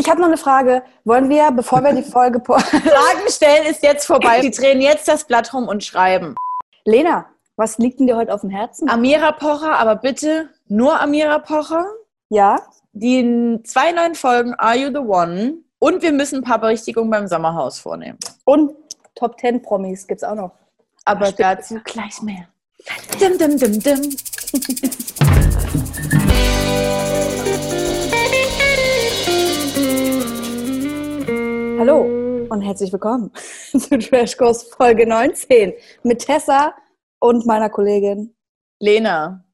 Ich habe noch eine Frage. Wollen wir, bevor wir die Folge Fragen stellen, ist jetzt vorbei. Die drehen jetzt das Blatt rum und schreiben. Lena, was liegt denn dir heute auf dem Herzen? Amira Pocher, aber bitte nur Amira Pocher. Ja. Die zwei neuen Folgen Are You the One? Und wir müssen ein paar Berichtigungen beim Sommerhaus vornehmen. Und Top 10 Promis gibt es auch noch. Aber Stimmt. dazu gleich mehr. Dim, dim, dim, dim. Hallo und herzlich willkommen zu Trash Course Folge 19 mit Tessa und meiner Kollegin Lena.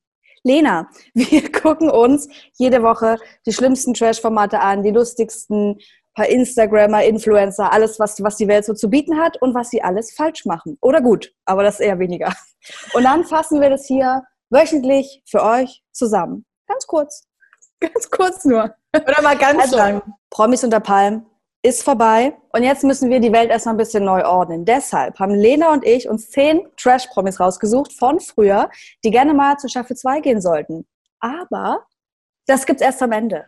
Lena, wir gucken uns jede Woche die schlimmsten Trash-Formate an, die lustigsten, paar Instagrammer, Influencer, alles, was, was die Welt so zu bieten hat und was sie alles falsch machen. Oder gut, aber das eher weniger. Und dann fassen wir das hier wöchentlich für euch zusammen. Ganz kurz. Ganz kurz nur. Oder mal ganz also, lang. Promis unter Palmen ist vorbei und jetzt müssen wir die Welt erstmal ein bisschen neu ordnen. Deshalb haben Lena und ich uns zehn Trash-Promis rausgesucht von früher, die gerne mal zu Staffel 2 gehen sollten. Aber das gibt's erst am Ende.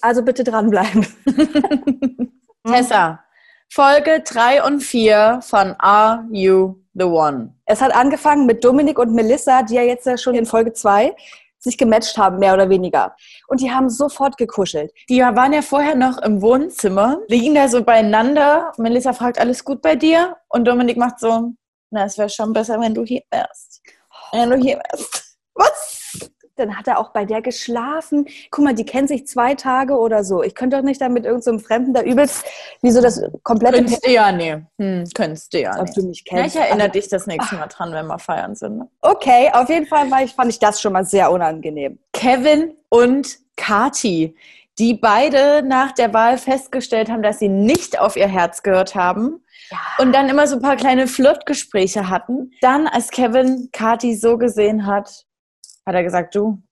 Also bitte dranbleiben. Tessa, Folge 3 und 4 von Are You the One? Es hat angefangen mit Dominik und Melissa, die ja jetzt ja schon in Folge 2 sich gematcht haben, mehr oder weniger. Und die haben sofort gekuschelt. Die waren ja vorher noch im Wohnzimmer, liegen da so beieinander. Melissa fragt, alles gut bei dir? Und Dominik macht so, na, es wäre schon besser, wenn du hier wärst. Wenn du hier wärst. Was? Dann hat er auch bei der geschlafen. Guck mal, die kennen sich zwei Tage oder so. Ich könnte doch nicht da mit irgendeinem so Fremden da übelst, wie so das komplette... Könntest du ja, nee. Hm, könntest du ja, Ob du mich kennst. Ja, ich erinnere dich das nächste Mal dran, wenn wir feiern sind. Ne? Okay, auf jeden Fall war ich, fand ich das schon mal sehr unangenehm. Kevin und Kati, die beide nach der Wahl festgestellt haben, dass sie nicht auf ihr Herz gehört haben. Ja. Und dann immer so ein paar kleine Flirtgespräche hatten. Dann, als Kevin Kati so gesehen hat, hat er gesagt, du,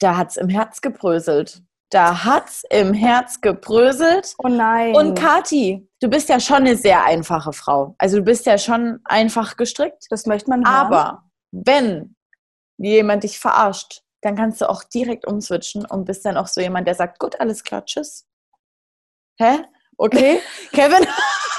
da hat's im Herz gebröselt. Da hat's im Herz gebröselt. Oh nein. Und Kati, du bist ja schon eine sehr einfache Frau. Also du bist ja schon einfach gestrickt. Das möchte man hören. Aber wenn jemand dich verarscht, dann kannst du auch direkt umswitchen und bist dann auch so jemand, der sagt, gut, alles klar, tschüss. Hä? Okay, Kevin.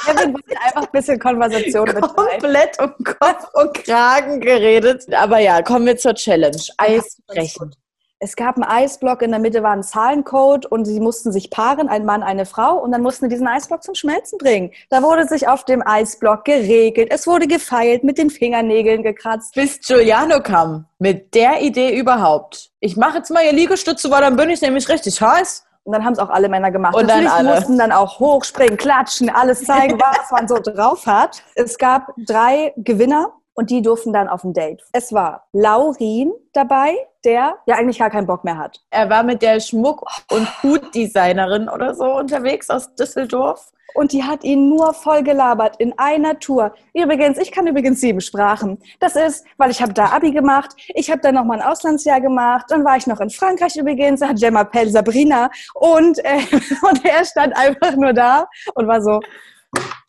Kevin wollte einfach ein bisschen Konversation mit Komplett um Kopf und Kragen geredet. Aber ja, kommen wir zur Challenge. Eisbrechen. Es gab einen Eisblock, in der Mitte war ein Zahlencode und sie mussten sich paaren, ein Mann, eine Frau, und dann mussten sie diesen Eisblock zum Schmelzen bringen. Da wurde sich auf dem Eisblock geregelt, es wurde gefeilt, mit den Fingernägeln gekratzt. Bis Giuliano kam, mit der Idee überhaupt. Ich mache jetzt mal ihr Liegestütze, weil dann bin ich nämlich richtig heiß. Und dann haben es auch alle Männer gemacht. Und Natürlich dann alle. mussten dann auch hochspringen, klatschen, alles zeigen, was man so drauf hat. Es gab drei Gewinner und die durften dann auf ein Date. Es war Laurin dabei, der ja eigentlich gar keinen Bock mehr hat. Er war mit der Schmuck- und Hutdesignerin oder so unterwegs aus Düsseldorf. Und die hat ihn nur voll gelabert in einer Tour. Übrigens, ich kann übrigens sieben Sprachen. Das ist, weil ich habe da Abi gemacht. Ich habe dann noch mal ein Auslandsjahr gemacht. Dann war ich noch in Frankreich übrigens. Da hat Gemma Pell Sabrina. Und, äh, und er stand einfach nur da und war so,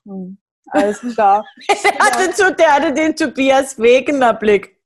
hm, alles klar. der, hatte zu, der hatte den Tobias Wegener Blick.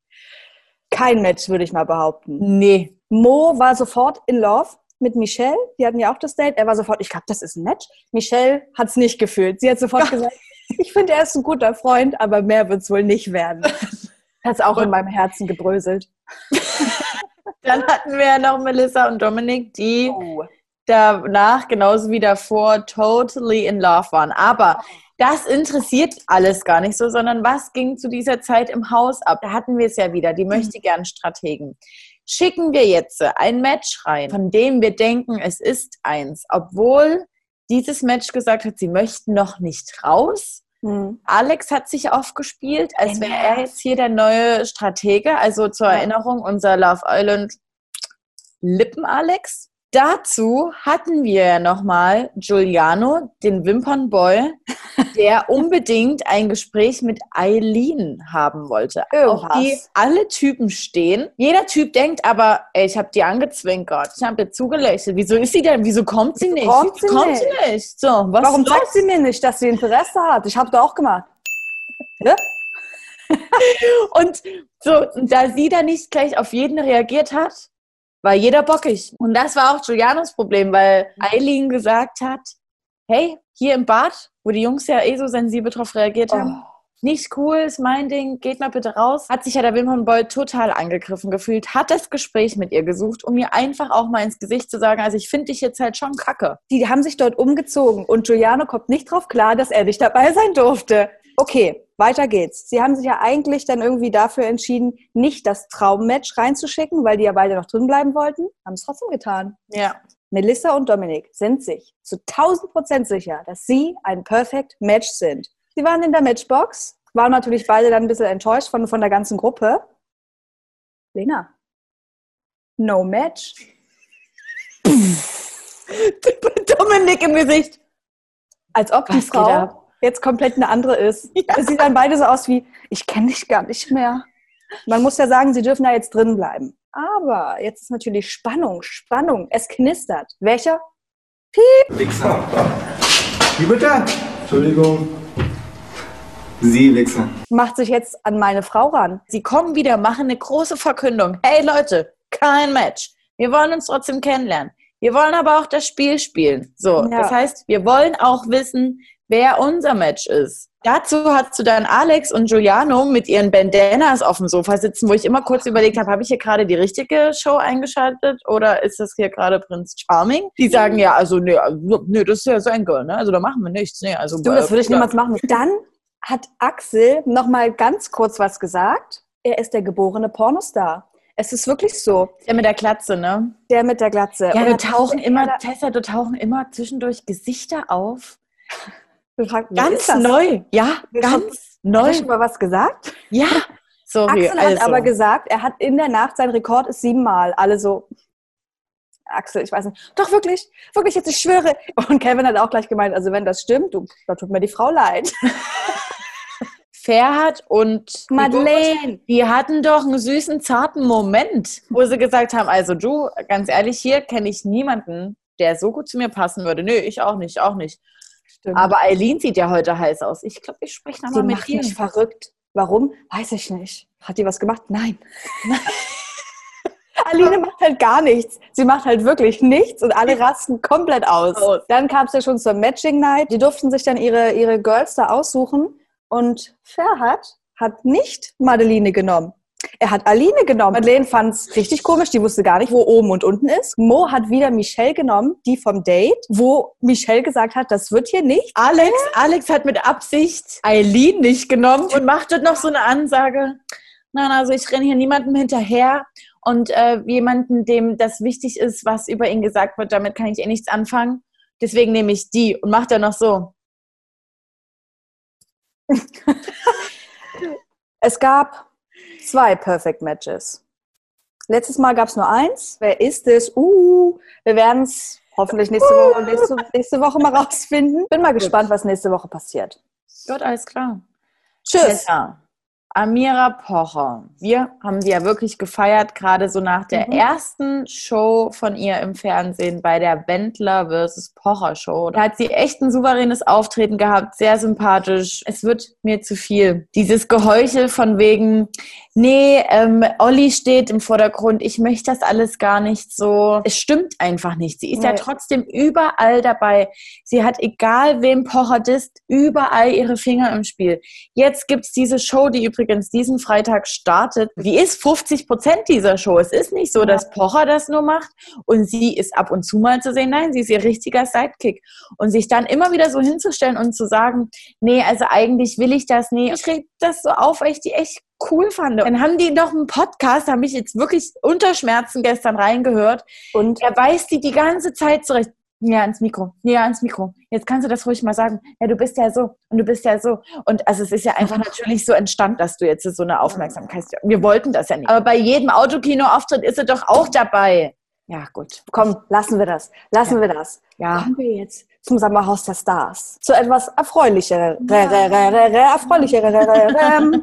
Kein Match, würde ich mal behaupten. Nee. Mo war sofort in Love mit Michelle. Die hatten ja auch das Date. Er war sofort, ich glaube, das ist ein Match. Michelle hat es nicht gefühlt. Sie hat sofort gesagt, ich finde, er ist ein guter Freund, aber mehr wird es wohl nicht werden. Hat es auch und in meinem Herzen gebröselt. Dann hatten wir ja noch Melissa und Dominik, die oh. danach genauso wie davor totally in love waren. Aber das interessiert alles gar nicht so, sondern was ging zu dieser Zeit im Haus ab? Da hatten wir es ja wieder, die mhm. möchte gern Strategen. Schicken wir jetzt ein Match rein, von dem wir denken, es ist eins, obwohl dieses Match gesagt hat, sie möchten noch nicht raus. Mhm. Alex hat sich aufgespielt, als wäre er jetzt hier der neue Stratege. Also zur ja. Erinnerung, unser Love Island Lippen-Alex. Dazu hatten wir ja nochmal Giuliano, den Wimpernboy, der unbedingt ein Gespräch mit Eileen haben wollte. Irgendwas. Auf die alle Typen stehen. Jeder Typ denkt aber, ey, ich habe die angezwinkert, ich habe ihr zugelächelt. Wieso ist sie denn? Wieso kommt sie nicht? Kommt sie, kommt nicht? sie nicht? So, Warum los? sagt sie mir nicht, dass sie Interesse hat? Ich habe da auch gemacht. Ja? und so, da sie da nicht gleich auf jeden reagiert hat, war jeder bockig. Und das war auch Giulianos Problem, weil Eileen gesagt hat, hey, hier im Bad, wo die Jungs ja eh so sensibel drauf reagiert haben, Oh. nicht cool, ist mein Ding, geht mal bitte raus. Hat sich ja der Wim von Boll total angegriffen gefühlt, hat das Gespräch mit ihr gesucht, um ihr einfach auch mal ins Gesicht zu sagen, also ich finde dich jetzt halt schon kacke. Die haben sich dort umgezogen und Giuliano kommt nicht drauf klar, dass er nicht dabei sein durfte. Okay, weiter geht's. Sie haben sich ja eigentlich dann irgendwie dafür entschieden, nicht das Traummatch reinzuschicken, weil die ja beide noch drin bleiben wollten. Haben es trotzdem getan. Ja. Melissa und Dominik sind sich zu 1000 Prozent sicher, dass sie ein Perfect Match sind. Sie waren in der Matchbox, waren natürlich beide dann ein bisschen enttäuscht von, von der ganzen Gruppe. Lena, no Match. Dominik im Gesicht. Als ob die Was Frau? Jetzt komplett eine andere ist. Ja. Es sieht dann beide so aus wie, ich kenne dich gar nicht mehr. Man muss ja sagen, sie dürfen da jetzt drin bleiben. Aber jetzt ist natürlich Spannung, Spannung. Es knistert. Welcher? Wichser. Wie bitte? Entschuldigung. Sie, Wichser. Macht sich jetzt an meine Frau ran. Sie kommen wieder, machen eine große Verkündung. Hey Leute, kein Match. Wir wollen uns trotzdem kennenlernen. Wir wollen aber auch das Spiel spielen. So, Ja. das heißt, wir wollen auch wissen, wer unser Match ist. Dazu hast du dann Alex und Giuliano mit ihren Bandanas auf dem Sofa sitzen, wo ich immer kurz überlegt habe, habe ich hier gerade die richtige Show eingeschaltet oder ist das hier gerade Prinz Charming? Die sagen ja, also nee, also, nee das ist ja sein Girl, ne? Also da machen wir nichts. Nee, also, Du, das würde ich niemals machen. Dann hat Axel noch mal ganz kurz was gesagt. Er ist der geborene Pornostar. Es ist wirklich so. Der mit der Klatze, ne? Der mit der Glatze. Ja, Und da tauchen immer, Tessa, da tauchen immer zwischendurch Gesichter auf. Gefragt, Ganz neu. Ja, Wir ganz Hat er neu. schon mal was gesagt? Ja. Sorry, Axel also. hat aber gesagt, er hat in der Nacht, sein Rekord ist siebenmal. Alle so, Axel, ich weiß nicht. Doch, wirklich, wirklich, jetzt, ich schwöre. Und Kevin hat auch gleich gemeint, also wenn das stimmt, du, da tut mir die Frau leid. Ferhat und Madeleine. die hatten doch einen süßen, zarten Moment, wo sie gesagt haben, also du, ganz ehrlich, hier kenne ich niemanden, der so gut zu mir passen würde. Nö, ich auch nicht, auch nicht. Stimmt. Aber Eileen sieht ja heute heiß aus. Ich glaube, ich spreche nochmal mit macht ihr. mich verrückt. Warum? Weiß ich nicht. Hat die was gemacht? Nein. Aline macht halt gar nichts. Sie macht halt wirklich nichts und alle rasten komplett aus. Aus. Dann kam es ja schon zur Matching Night. Die durften sich dann ihre, ihre Girls da aussuchen und Ferhat hat nicht Madeline genommen. Er hat Aline genommen. Madeleine fand es richtig komisch. Die wusste gar nicht, wo oben und unten ist. Mo hat wieder Michelle genommen, die vom Date, wo Michelle gesagt hat, das wird hier nicht. Alex, Alex hat mit Absicht Eileen nicht genommen und macht dort noch so eine Ansage. Nein, also ich renne hier niemandem hinterher und äh, jemanden, dem das wichtig ist, was über ihn gesagt wird, damit kann ich eh nichts anfangen. Deswegen nehme ich die und macht dann noch so. Es gab zwei Perfect Matches. Letztes Mal gab es nur eins. Wer ist es? Uh, wir werden es hoffentlich nächste Woche, nächste, nächste Woche mal rausfinden. Bin mal gespannt, was nächste Woche passiert. Gott, alles klar. Tschüss. Tessa, Amira Pocher. Wir haben sie ja wirklich gefeiert, gerade so nach der Mhm. ersten Show von ihr im Fernsehen bei der Wendler vs. Pocher Show. Da hat sie echt ein souveränes Auftreten gehabt, sehr sympathisch. Es wird mir zu viel. Dieses Geheuchel von wegen, nee, ähm, Olli steht im Vordergrund, ich möchte das alles gar nicht so. Es stimmt einfach nicht. Sie ist ja Nee. trotzdem überall dabei. Sie hat, egal wem Pocher disst, überall ihre Finger im Spiel. Jetzt gibt's diese Show, die übrigens diesen Freitag startet. Die ist 50 Prozent dieser Show. Es ist nicht so, Ja. dass Pocher das nur macht und sie ist ab und zu mal zu sehen. Nein, sie ist ihr richtiger Sidekick. Und sich dann immer wieder so hinzustellen und zu sagen, nee, also eigentlich will ich das nie. Ich reg das so auf, weil ich die echt cool fand. Dann haben die noch einen Podcast, da habe ich jetzt wirklich unter Schmerzen gestern reingehört. Und Er weist die die ganze Zeit zurecht. Ja, ans Mikro. Ja, ans Mikro. Jetzt kannst du das ruhig mal sagen. Ja, du bist ja so und du bist ja so. Und also es ist ja einfach natürlich so entstanden, dass du jetzt so eine Aufmerksamkeit hast. Wir wollten das ja nicht. Aber bei jedem Autokino-Auftritt ist er doch auch dabei. Ja, gut. komm, lassen wir das. Lassen Ja. wir das. Ja. Kommen wir jetzt zum Sommerhaus der Stars. Zu etwas re, re, erfreulicherem.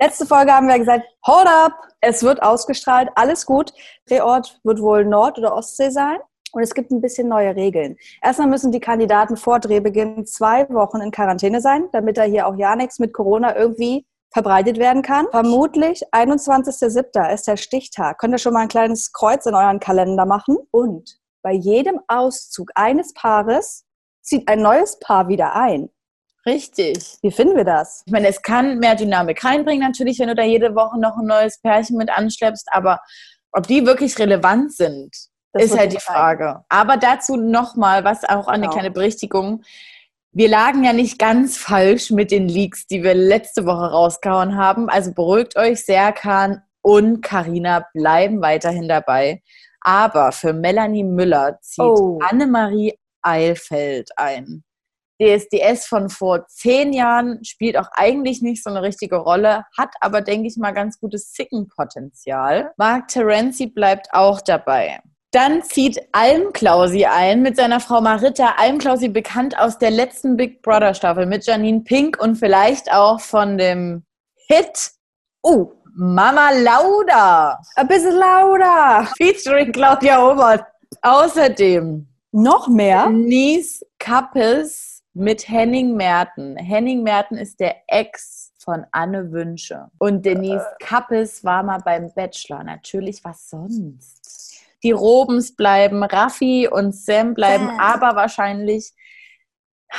Letzte Folge haben wir gesagt, hold up, es wird ausgestrahlt, alles gut. Drehort wird wohl Nord- oder Ostsee sein. Und es gibt ein bisschen neue Regeln. Erstmal müssen die Kandidaten vor Drehbeginn zwei Wochen in Quarantäne sein, damit da hier auch ja nichts mit Corona irgendwie verbreitet werden kann. Vermutlich 21.07. ist der Stichtag. Könnt ihr schon mal ein kleines Kreuz in euren Kalender machen. Und bei jedem Auszug eines Paares zieht ein neues Paar wieder ein. Richtig. Wie finden wir das? Ich meine, es kann mehr Dynamik reinbringen, natürlich, wenn du da jede Woche noch ein neues Pärchen mit anschleppst, aber ob die wirklich relevant sind, das ist halt die Frage. Aber dazu nochmal, was auch eine genau. kleine Berichtigung. Wir lagen ja nicht ganz falsch mit den Leaks, die wir letzte Woche rausgehauen haben. Also beruhigt euch, Serkan und Karina bleiben weiterhin dabei. Aber für Melanie Müller zieht oh. Annemarie Eilfeld ein. DSDS von vor zehn Jahren spielt auch eigentlich nicht so eine richtige Rolle, hat aber, denke ich mal, ganz gutes Sickenpotenzial. Mark Terenzi bleibt auch dabei. Dann zieht Almklausi ein mit seiner Frau Marita. Almklausi bekannt aus der letzten Big Brother Staffel mit Janine Pink und vielleicht auch von dem Hit Oh, Mama Lauda. Ein bisschen lauter. Featuring Claudia Obert. Außerdem noch mehr Nies Kappes mit Henning Merten. Henning Merten ist der Ex von Anne Wünsche. Und Denise äh. Kappes war mal beim Bachelor. Natürlich, was sonst? Die Robens bleiben, Raffi und Sam bleiben, äh. aber wahrscheinlich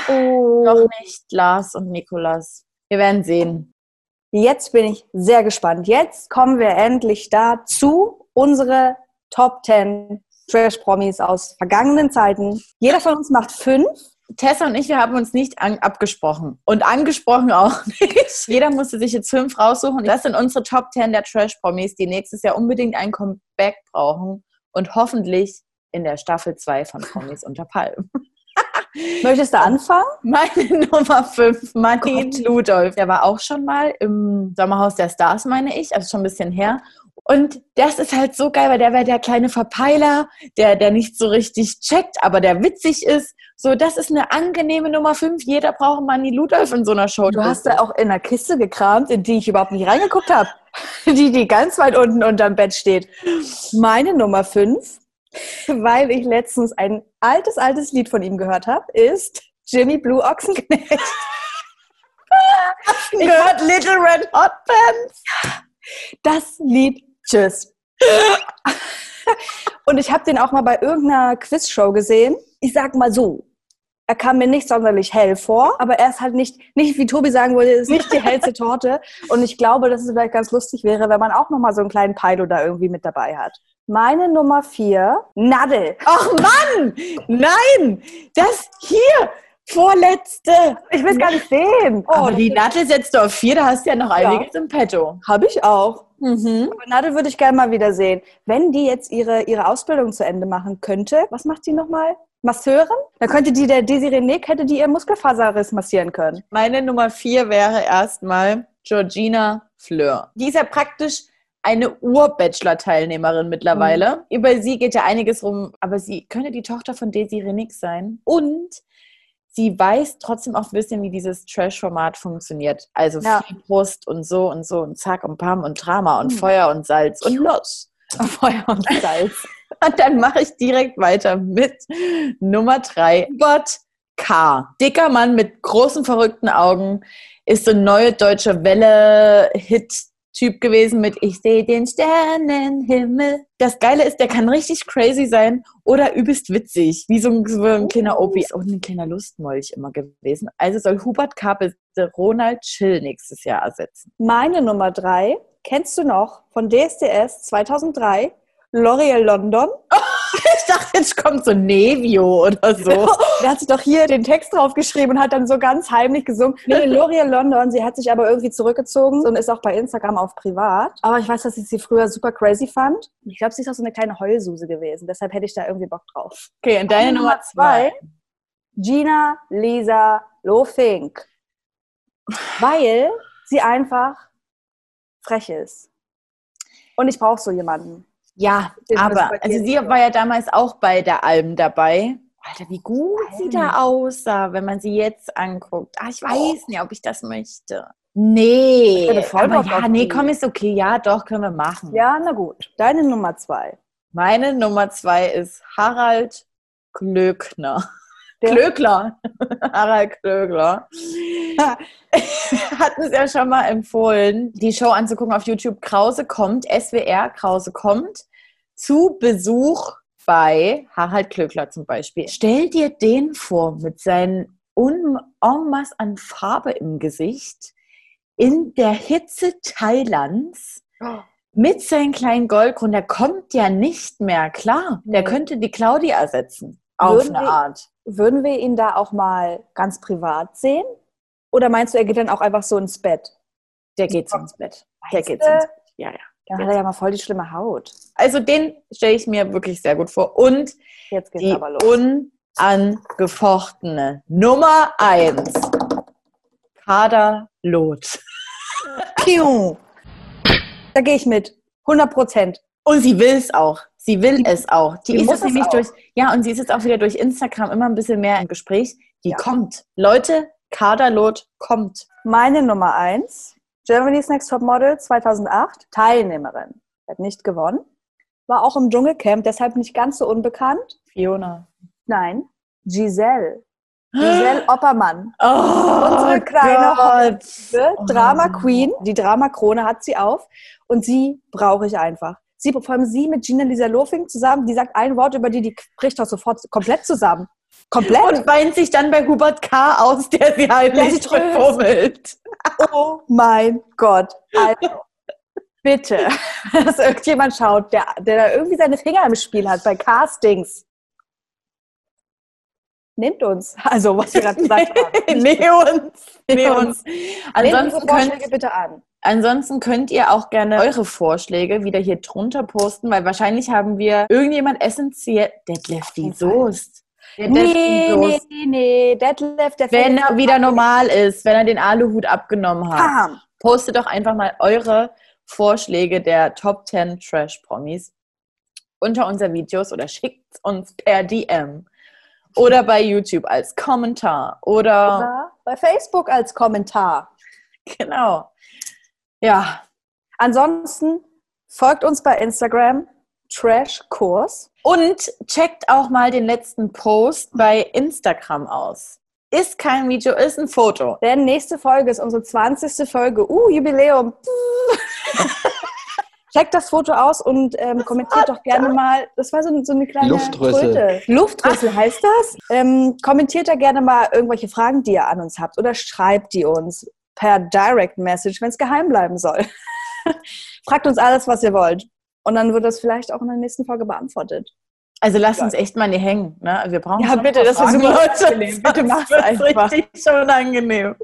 oh. noch nicht Lars und Nikolas. Wir werden sehen. Jetzt bin ich sehr gespannt. Jetzt kommen wir endlich dazu, unsere Top 10 Trash-Promis aus vergangenen Zeiten. Jeder von uns macht fünf. Tessa und ich, wir haben uns nicht abgesprochen. Und angesprochen auch nicht. Jeder musste sich jetzt fünf raussuchen. Das sind unsere Top 10 der Trash-Promis, die nächstes Jahr unbedingt ein Comeback brauchen und hoffentlich in der Staffel 2 von Promis unter Palmen. Möchtest du anfangen? Meine Nummer 5, Martin Ludolf. Der war auch schon mal im Sommerhaus der Stars, meine ich, also schon ein bisschen her. Und das ist halt so geil, weil der wäre der kleine Verpeiler, der, der nicht so richtig checkt, aber der witzig ist. So, das ist eine angenehme Nummer 5. Jeder braucht Manny Ludolf in so einer Show. Du hast da auch in einer Kiste gekramt, in die ich überhaupt nicht reingeguckt habe. Die, die ganz weit unten unterm Bett steht. Meine Nummer 5, weil ich letztens ein altes, altes Lied von ihm gehört habe, ist Jimmy Blue Ochsenknecht. ich gehört Little Red Hot Pants. Das Lied Tschüss. und ich habe den auch mal bei irgendeiner Quizshow gesehen. Ich sag mal so, er kam mir nicht sonderlich hell vor, aber er ist halt nicht, nicht wie Tobi sagen würde, ist nicht die hellste Torte. Und ich glaube, dass es vielleicht ganz lustig wäre, wenn man auch noch mal so einen kleinen Pilo da irgendwie mit dabei hat. Meine Nummer vier, Nadel. Ach Mann! Nein! Das hier! Vorletzte! Ich will es gar nicht sehen. Oh, aber die Nadel setzt du auf vier, da hast du ja noch einiges ja. im Petto. Habe ich auch. Mhm. Aber Nadel würde ich gerne mal wieder sehen. Wenn die jetzt ihre, ihre Ausbildung zu Ende machen könnte, was macht sie nochmal? Masseurin? Dann könnte die, der Desiree Nick, hätte die ihr Muskelfaserriss massieren können. Meine Nummer vier wäre erstmal Georgina Fleur. Die ist ja praktisch eine Ur-Bachelor-Teilnehmerin mittlerweile. Mhm. Über sie geht ja einiges rum, aber sie könnte die Tochter von Desiree Nick sein. Und sie weiß trotzdem auch ein bisschen, wie dieses Trash-Format funktioniert. Also ja. viel Brust und so und so und zack und pam und Drama und mhm. Feuer und Salz und los. Feuer und Salz. und dann mache ich direkt weiter mit Nummer drei. Gott K. Dicker Mann mit großen verrückten Augen ist so ein neue deutsche Welle-Hit Typ gewesen mit Ich sehe den Sternenhimmel. Das Geile ist, der kann richtig crazy sein oder übelst witzig, wie so ein, so ein kleiner Opi. Ist auch ein kleiner Lustmolch immer gewesen. Also soll Hubert K. Ronald Chill nächstes Jahr ersetzen. Meine Nummer drei, kennst du noch von DSDS 2003? L'Oreal London. ich dachte, jetzt kommt so Nevio oder so. Der hat sich doch hier den Text draufgeschrieben und hat dann so ganz heimlich gesungen. Nee, L'Oreal London, sie hat sich aber irgendwie zurückgezogen und ist auch bei Instagram auf privat. Aber ich weiß, dass ich sie früher super crazy fand. Ich glaube, sie ist auch so eine kleine Heulsuse gewesen. Deshalb hätte ich da irgendwie Bock drauf. Okay, und deine Nummer zwei? Gina Lisa Lofink. Weil sie einfach frech ist. Und ich brauche so jemanden. Ja, aber also sie war ja damals auch bei der Alm dabei. Alter, wie gut Alm. sie da aussah, wenn man sie jetzt anguckt. Ah, ich weiß oh. nicht, ob ich das möchte. Nee, aber ja, nee, komm, ist okay. Ja, doch, können wir machen. Ja, na gut. Deine Nummer zwei. Meine Nummer zwei ist Harald Klöckner. Der- Klöckler. Harald Klöckler. Hat uns ja schon mal empfohlen, die Show anzugucken auf YouTube. Krause kommt, SWR Krause kommt, zu Besuch bei Harald Klöckler zum Beispiel. Stell dir den vor mit seinen Un en masse an Farbe im Gesicht, in der Hitze Thailands, mit seinen kleinen Goldkronen. Der kommt ja nicht mehr klar. Der könnte die Claudia ersetzen. Auf Würden eine wir- Art. Würden wir ihn da auch mal ganz privat sehen? Oder meinst du, er geht dann auch einfach so ins Bett? Der geht ins Bett. Der geht ins Bett. Ja, ja. Dann hat er ja mal voll die schlimme Haut. Also den stelle ich mir wirklich sehr gut vor. Und Jetzt geht's die aber los. unangefochtene Nummer eins. Kader. Piu. Da gehe ich mit. 100 Prozent. Und sie will es auch. Sie will es auch. Die, die ist jetzt nämlich durch, ja, und sie ist jetzt auch wieder durch Instagram immer ein bisschen mehr im Gespräch. Die Ja. kommt. Leute, Kader Loth kommt. Meine Nummer eins, Germany's Next Top Model 2008, Teilnehmerin. Hat nicht gewonnen. War auch im Dschungelcamp, deshalb nicht ganz so unbekannt. Fiona. Nein, Giselle. Giselle Oppermann. Oh, Unsere kleine Gott. Ne? Oh. Drama Queen, die Drama-Krone hat sie auf und sie brauche ich einfach. Sie, vor allem sie mit Gina Lisa Lofing zusammen, die sagt ein Wort über die, die bricht doch sofort komplett zusammen. Komplett. Und weint sich dann bei Hubert K. aus, der sie Der heimlich tröstet. befummelt. Oh mein Gott. Also, bitte, dass irgendjemand schaut, der, der da irgendwie seine Finger im Spiel hat bei Castings. Nehmt uns. Also, was wir gerade gesagt haben. nee, uns. Nee, uns. Nehmt Ansonsten unsere könnt, Vorschläge bitte an. Ansonsten könnt ihr auch gerne eure Vorschläge wieder hier drunter posten, weil wahrscheinlich haben wir irgendjemand essentiell. Detlef die Soest. Der Nee, nee, Soest. nee, Detlef, der Wenn er wieder normal ist, wenn er den Aluhut abgenommen hat, Bam. postet doch einfach mal eure Vorschläge der Top 10 Trash-Promis unter unser Videos oder schickt uns per DM oder bei YouTube als Kommentar oder Oder bei Facebook als Kommentar. genau. Ja, Ansonsten folgt uns bei Instagram, Trash-Kurs. und checkt auch mal den letzten Post bei Instagram aus. Ist kein Video, ist ein Foto. Denn nächste Folge ist unsere 20. Folge. Uh, Jubiläum. Checkt das Foto aus und ähm, kommentiert doch gerne mal. Das war so, so eine kleine Luftrüssel. Tröte. Luftrüssel heißt das. Ähm, kommentiert da gerne mal irgendwelche Fragen, die ihr an uns habt. Oder schreibt die uns per Direct Message, wenn es geheim bleiben soll. Fragt uns alles, was ihr wollt. Und dann wird das vielleicht auch in der nächsten Folge beantwortet. Also lasst uns echt mal nie hängen. Ne? Wir brauchen Ja, bitte, das Fragen, super Leute. Bitte ist einfach. richtig schon angenehm.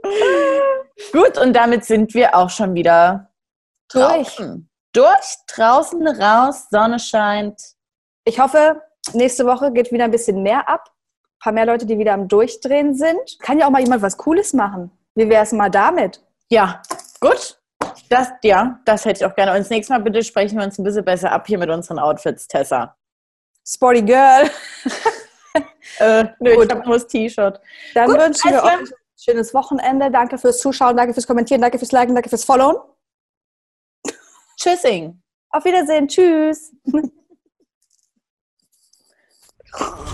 Gut, und damit sind wir auch schon wieder Durch. draußen. Durch, draußen, raus, Sonne scheint. Ich hoffe, nächste Woche geht wieder ein bisschen mehr ab. Ein paar mehr Leute, die wieder am Durchdrehen sind. Kann ja auch mal jemand was Cooles machen. Wie wäre es mal damit? Ja, gut. Das, ja, das hätte ich auch gerne. Und das nächste Mal bitte sprechen wir uns ein bisschen besser ab hier mit unseren Outfits, Tessa. Sporty Girl. Äh, nö, Gut. ich habe nur das T-Shirt. Dann Gut, wünschen wir also- euch ein schönes Wochenende. Danke fürs Zuschauen, danke fürs Kommentieren, danke fürs Liken, danke fürs Followen. Tschüssing. Auf Wiedersehen. Tschüss.